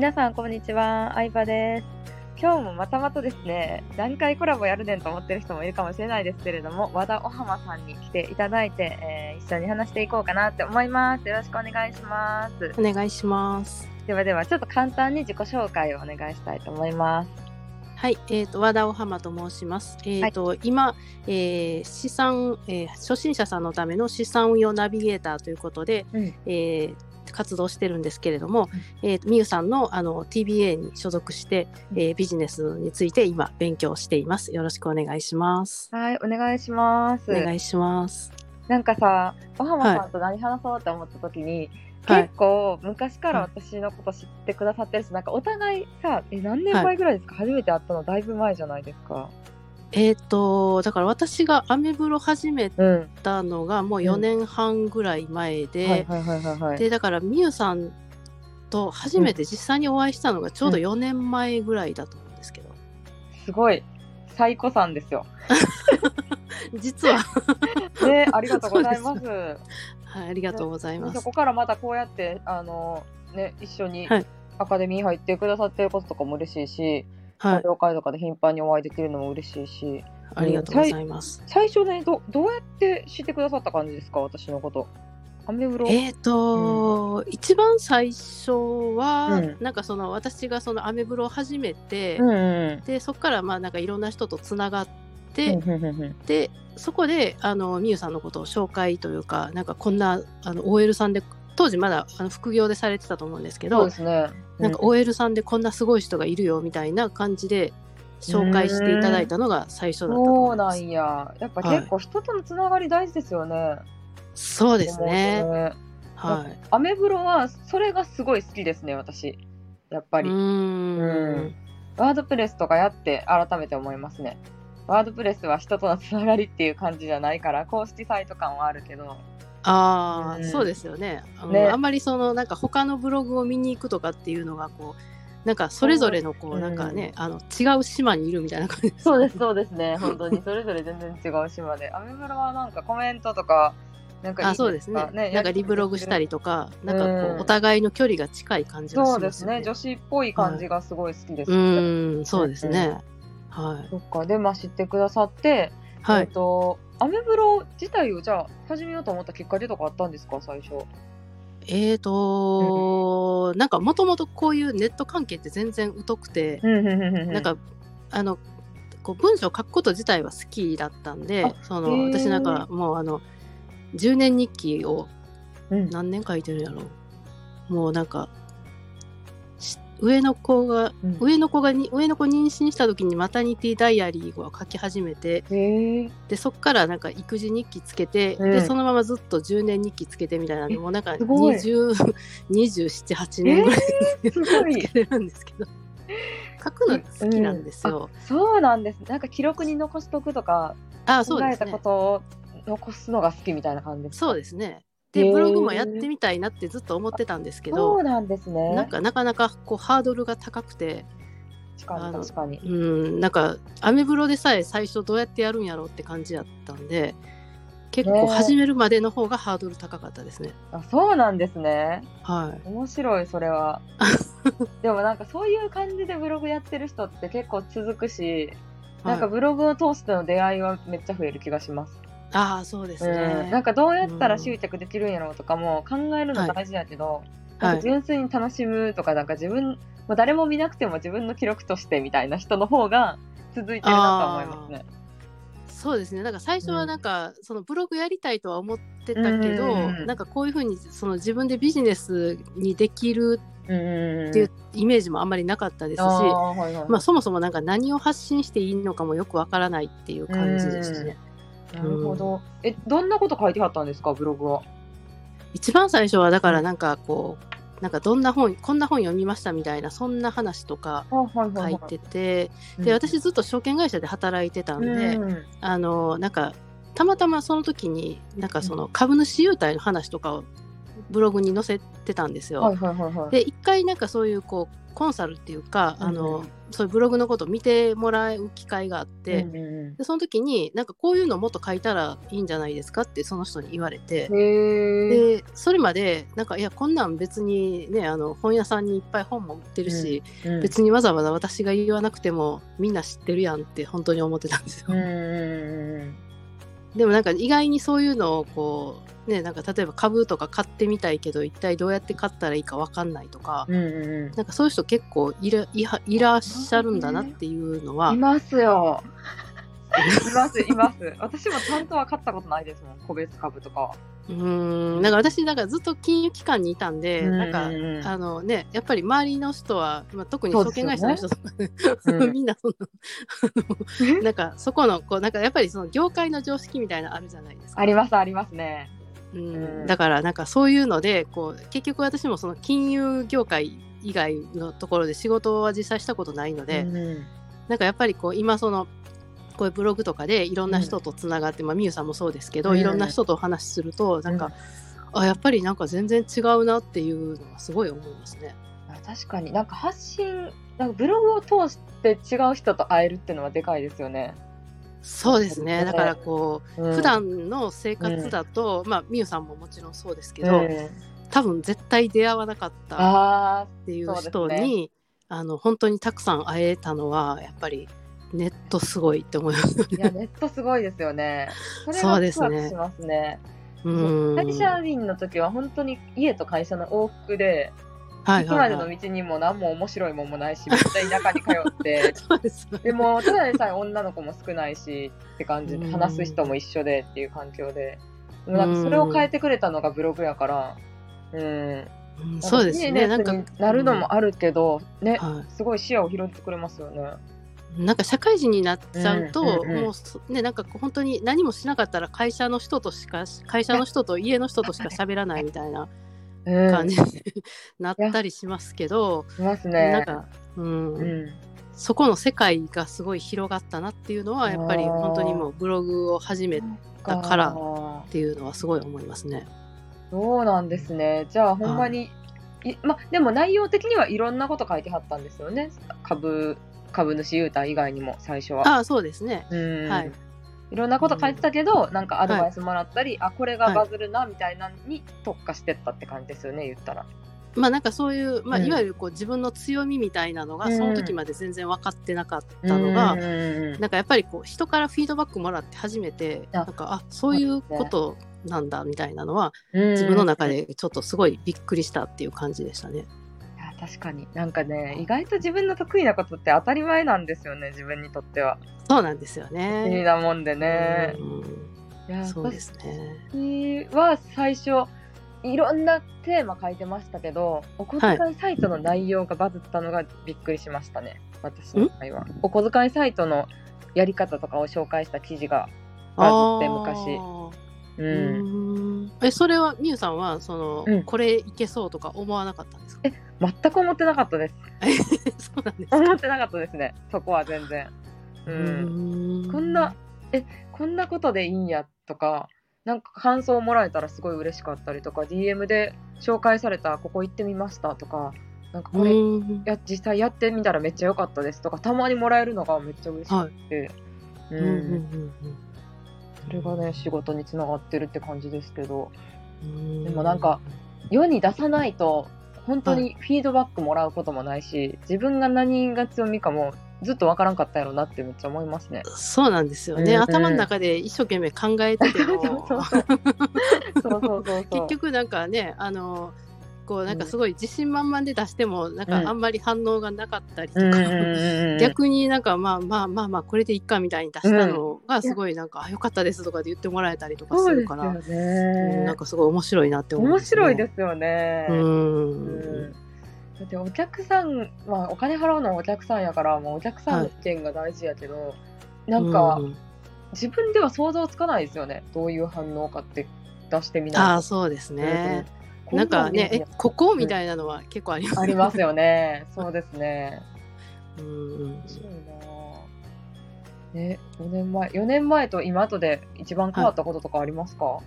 皆さんこんにちは、相葉です。今日もまたまたですね、何回コラボやるねんと思ってる人もいるかもしれないですけれども、和田お浜さんに来ていただいて、えー一緒に話していこうかなって思います。よろしくお願いします。お願いします。ではでは、ちょっと簡単に自己紹介をお願いしたいと思います。はい、えっ、と和田お浜と申します。えっ、と、今、えー資産、えー初心者さんのための資産運用ナビゲーターということで、うんえー活動してるんですけれども、えーみゆさんのあの TBA に所属して、えービジネスについて今勉強しています。よろしくお願いします。はい、お願いします。お願いします。なんかさ、お浜さんと何話そうって思った時に、はい結構昔から私のこと知ってくださってるし、なんかお互いさ、え、何年前ぐらいですか、初めて会ったのだいぶ前じゃないですか。えっ、とだから私がアメブロ始めうん。たのがもう4年半ぐらい前で。でだからみゆさんと初めて実際にお会いしたのがちょうど4年前ぐらいだと思うんですけど、すごい、最古さんですよ。実は、ね、ありがとうございま す。はい、ありがとうございます。そこからまたこうやって、あの、ね、一緒にはいアカデミー入ってくださってることとかも嬉しいし、はい、了解とかで頻繁にお会いできるのも嬉しいし、ありがとうございます。最初ね、どどうやって知ってくださった感じですか、私のこと。アメブロ？えっ、と、一番最初は、うんなんかその私がそのアメブロを始めて、うんうんでそこからまあなんかいろんな人とつながっうて、ん。うんうんうんうんでそこであのみゆさんのことを紹介というかなんかこんなあの OL さんで当時まだあの副業でされてたと思うんですけどそうですね。なんか OL さんでこんなすごい人がいるよみたいな感じで紹介していただいたのが最初だったとそう思います。なんや。やっぱ結構人とのつながり大事ですよね。そうですね。ねはい。アメブロはそれがすごい好きですね、私。やっぱり。うーん。ワードプレスとかやって改めて思いますね。ワードプレスは人とのつながりっていう感じじゃないから、公式サイト感はあるけど。ああ、うんそうですよね。あのねあんまりそのなんか他のブログを見に行くとかっていうのがこうなんかそれぞれのこううんなんかね、あの違う島にいるみたいな感じ。そうです、そうですね。本当にそれぞれ全然違う島で。アメブロはなんかコメントとか、なんかあそうですねねなんかリブログしたりとか、なんかこう、うんお互いの距離が近い感じがしますよそうですね。女子っぽい感じがすごい好きです。うーん、そうですね。はい。そっか。で、まあ知ってくださって、えっはい。と、アメブロ自体をじゃあ始めようと思ったきっかけとかあったんですか、最初。えーとなんかもともとこういうネット関係って全然疎くて、ななん、かあのこう文章を書くこと自体は好きだったんであその私なんかもうあの10年日記をうん、何年書いてるんやろ。うもうなんかし上の子がうん上の子がに上の子妊娠した時にマタニティダイアリーを書き始めて。でそっからなんか育児日記つけて、うんでそのままずっと10年日記つけてみたいなんでえもうなんかすごい202728年ぐらいつけ。てるんですけど書くの好きなんですよ。そうなんです。なんか記録に残しとくとか、あそう考えたこですね。とを残すのが好きみたいな感じですか？そうですね。でブログもやってみたいなってずっと思ってたんですけそどうなんですね。なんかなかなかこうハードルが高くて確かに。うんなんかアメブロでさえ最初どうやってやるんやろうって感じやったんで結構ね始めるまでの方がハードル高かったですね。あ、そうなんですね。はい。面白いそれは。でもなんかそういう感じでブログやってる人って結構続くし、なんかはい、ブログを通しての出会いはめっちゃ増える気がします。ああそうですうん、ね。なんかどうやったら集客できるんやろうとかも考えるの大事だけど、なんか純粋に楽しむとかなんか自分、もう誰も見なくても自分の記録としてみたいな人の方が続いてるなと思いますね。そうですね。なんか最初はなんか、そのブログやりたいとは思ってたけど、うんなんかこういうふうにその自分でビジネスにできるうんうんうんっていうイメージもあんまりなかったですし、はいはいまあそもそもなんか何を発信していいのかもよくわからないっていう感じでしたね。なるほど。え、どんなこと書いてはったんですか、ブログは？一番最初はだからなんかこうなんかどんな本こんな本読みましたみたいなそんな話とかはい書いてて、で私ずっと証券会社で働いてたんで、うんあのなんかたまたまその時になんかその株主優待の話とかをブログに載せてたんですよ。はいはいはいはい。で一回なんかそういうこうコンサルっていうか、あうんうのんそういうブログのことを見てもらう機会があって、うんうんでその時になんかこういうのもっと書いたらいいんじゃないですかってその人に言われて。でそれまでなんかいやこんなん別にねあの本屋さんにいっぱい本も売ってるし、うん別にわざわざ私が言わなくてもみんな知ってるやんって本当に思ってたんですよ。うんうんうんでもなんか意外にそういうのをこうねなんか例えば株とか買ってみたいけど一体どうやって買ったらいいか分かんないとか、うんうんうんなんかそういう人結構いらいらっしゃるんだなっていうのは、いますよ。います、います。私もちゃんとは買ったことないですもん、個別株とかは。うーんなんか私かずっと金融機関にいたんで、なんかあのねやっぱり周りの人は、まあ、特に証券会社の人とか、ねうん みんなそのなんかそこのこうなんかやっぱりその業界の常識みたいなのあるじゃないですか。あります、ありますね。うんうんだからなんかそういうのでこう結局私もその金融業界以外のところで仕事は実際したことないので、んなんかやっぱりこう今そのこういうブログとかでいろんな人とつながって、まあみゆさんもそうですけど、うんいろんな人とお話しするとなんか、あやっぱりなんか全然違うなっていうのはすごい思いますね。あ確かに。なんか発信、なんかブログを通して違う人と会えるっていうのはでかいですよね。そうですね。だからこう、うん。普段の生活だと、まあみゆさんももちろんそうですけど、うん多分絶対出会わなかったっあていう人そうですに、あの本当にたくさん会えたのはやっぱりネットすごいって思いますよあ、いや、ね。ネットすごいですよね。それはワクしますね。うん会社員の時は本当に家と会社の往復で、はい駅までのはいはい。道にも何も面白いもんもないし、めっちゃ田舎に通って、ででも、ただでさえ女の子も少ないしって感じで、うん話す人も一緒でっていう環境で、でもなんかそれを変えてくれたのがブログやから、うん。うんそうですね。なんかなるのもあるけど、ね、はすごい視野を広げてくれますよね。い、なんか社会人になっちゃうと、うんうんうんもうそねなんか本当に何もしなかったら会社の人としか会社の人と家の人としか喋らないみたいなうん。感じになったりしますけど、しますね。なんか、うんうん。そこの世界がすごい広がったなっていうのはやっぱり本当にもうブログを始めっだからあていうのはすごい思いますね。ーそうなんですね。じゃあ、ほんまに、いま、でも内容的にはいろんなこと書いてはったんですよね。株、株主優待以外にも最初は。ああそうですね。うん。はいいろんなこと書いてたけど、なんかアドバイスもらったり、あ、これがバズるな、みたいなのに特化してったって感じですよね、言ったら。まあなんかそういう、まあ、うんいわゆるこう自分の強みみたいなのがうんその時まで全然分かってなかったのが、うんなんかやっぱりこう人からフィードバックもらって初めてあなんかあそういうことなんだみたいなのはうん自分の中でちょっとすごいびっくりしたっていう感じでしたね。確かに。なんかね意外と自分の得意なことって当たり前なんですよね自分にとっては。そうなんですよ不思議ね。なもんでね、うんいやそうですね。私は最初いろんなテーマ書いてましたけどお小遣いサイトの内容がバズったのがびっくりしましたね、私の場合は。お小遣いサイトのやり方とかを紹介した記事がバズって昔。うんえそれはみゆさんはその、うん。これいけそうとか思わなかったんですか？全く思ってなかったです。そうなんですか？思ってなかったですね。そこは全然。うん。うん。こんな、え、こんなことでいいんやとか、なんか感想をもらえたらすごい嬉しかったりとか、DM で紹介されたここ行ってみましたとか、なんかこれうん。や実際やってみたらめっちゃ良かったですとか、たまにもらえるのがめっちゃ嬉しくて、うん。うんうんうんそれがね、仕事につながってるって感じですけど、うん。でもなんか世に出さないと、本当にフィードバックもらうこともないし、自分が何が強みかもずっとわからんかったやろなってめっちゃ思いますね。そうなんですよね、うん。うん頭の中で一生懸命考えてても。そうそう。そうそうそうそう。結局なんかねあのこうなんかすごい自信満々で出してもなんかあんまり反応がなかったりとか、うん 逆になんかまあまあまあまあこれでいっかみたいに出したのがすごいなんか、あよかったですとかで言ってもらえたりとかすするから、ね。なんかすごい面白いなって思面うんです、ね、白いですよね。うだってお客さん、まあ、お金払うのはお客さんやからもうお客さんの意見が大事やけど、なんか、うん。自分では想像つかないですよね。どういう反応かって出してみないと。ああそうですね、うんなんかねえここみたいなのは結構あります。ありますよね。そうですね。うん面白いな。ね4年前4年前と今とで一番変わったこととかありますか、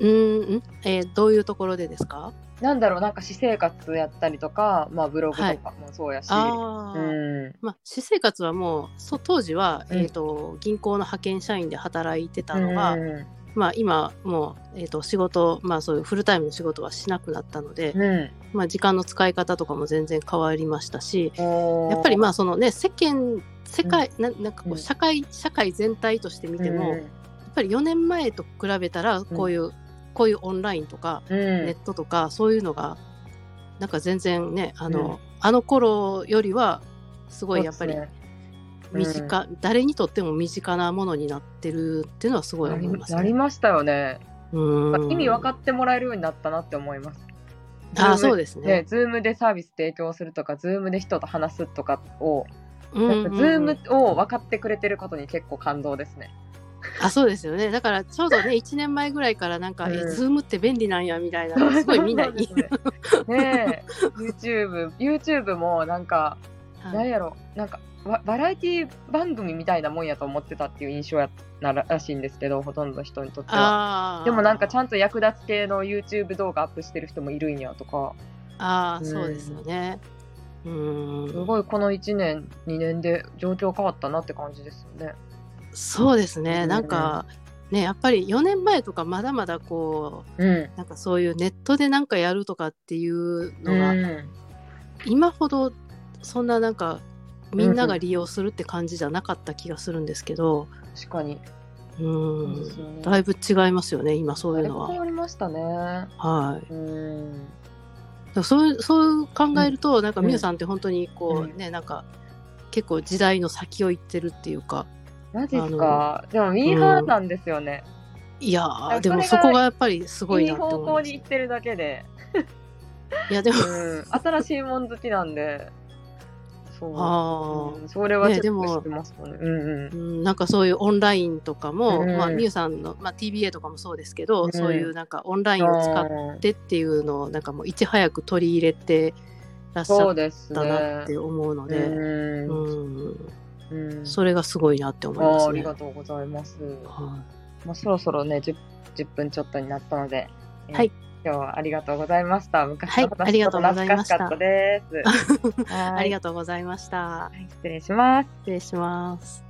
うんん、えーどういうところでですか？なんだろう、なんか私生活やったりとか、まあブログとかもそうやし。ああ、うん。まあ、私生活はもうそ当時は、うん。えー、と銀行の派遣社員で働いてたのが、うん。まあ、今もう、えー、と仕事、まあ、そういうフルタイムの仕事はしなくなったので、うん。まあ、時間の使い方とかも全然変わりましたしやっぱりまあそのね世間世界、ななんかこううん。社会社会全体として見ても、うん。やっぱり4年前と比べたらこういう、こういうオンラインとかうん。ネットとかそういうのがなんか全然ねあの,、うん。あの頃よりはすごいやっぱり身ですね近、誰にとっても身近なものになってるっていうのはすごいなり思いますね。なりましたよね。うん意味分かってもらえるようになったなって思います。あそうですね。ね、 Zoom でサービス提供するとか、 Zoom で人と話すとかを、うんズうんうんームを分かってくれてることに結構感動ですね。あそうですよねだからちょうどね 1年前ぐらいからなんか、うんえ Zoom って便利なんやみたいなすごいみんなに、そうですねねえ、YouTube、YouTube もなんか、はいなんやろ、なんかババラエティ番組みたいなもんやと思ってたっていう印象やなららしいんですけど、ほとんどの人にとっては。でもなんかちゃんと役立つ系の YouTube 動画アップしてる人もいるんやとか、あーうん。そうですよね。うん。すごいこの1年、2年で状況変わったなって感じですよね。そうですね、うん。なんかねやっぱり4年前とかまだまだこうん。うなんかそういうネットでなんかやるとかっていうのが、うん。今ほどそんななんかみんなが利用するって感じじゃなかった気がするんですけど、確かに。うんねだいぶ違いますよね今そういうのは。変わりましたね。はいうん。そういうそう考えると、なんかうんみゆさんって本当にこう、うんねなんか結構時代の先を行ってるっていうかマジっすか？でもミーハーなんですよね。いやーでもそこがやっぱりすごいいいなって方向思いますに行ってるだけで。いやでもうん。新しいもん好きなんで。そう。あうんそれはチェッねでもクしてますもんね。うんうん。うんなんかそういうオンラインとかも、うんまあ、みゆさんの、まあ、TBA とかもそうですけど、うんそういうなんかオンラインを使ってっていうのをなんかもういち早く取り入れてらっしゃったなっね。て思うので、うんうんうんそれがすごいなって思いますね。ありがとうございます。はまあ、そろそろね10、10分ちょっとになったので、えーはい今日はありがとうございました。昔はいの話ありがとうございましたちょっと懐かしかったです。いありががとうございました。失礼します。失礼します。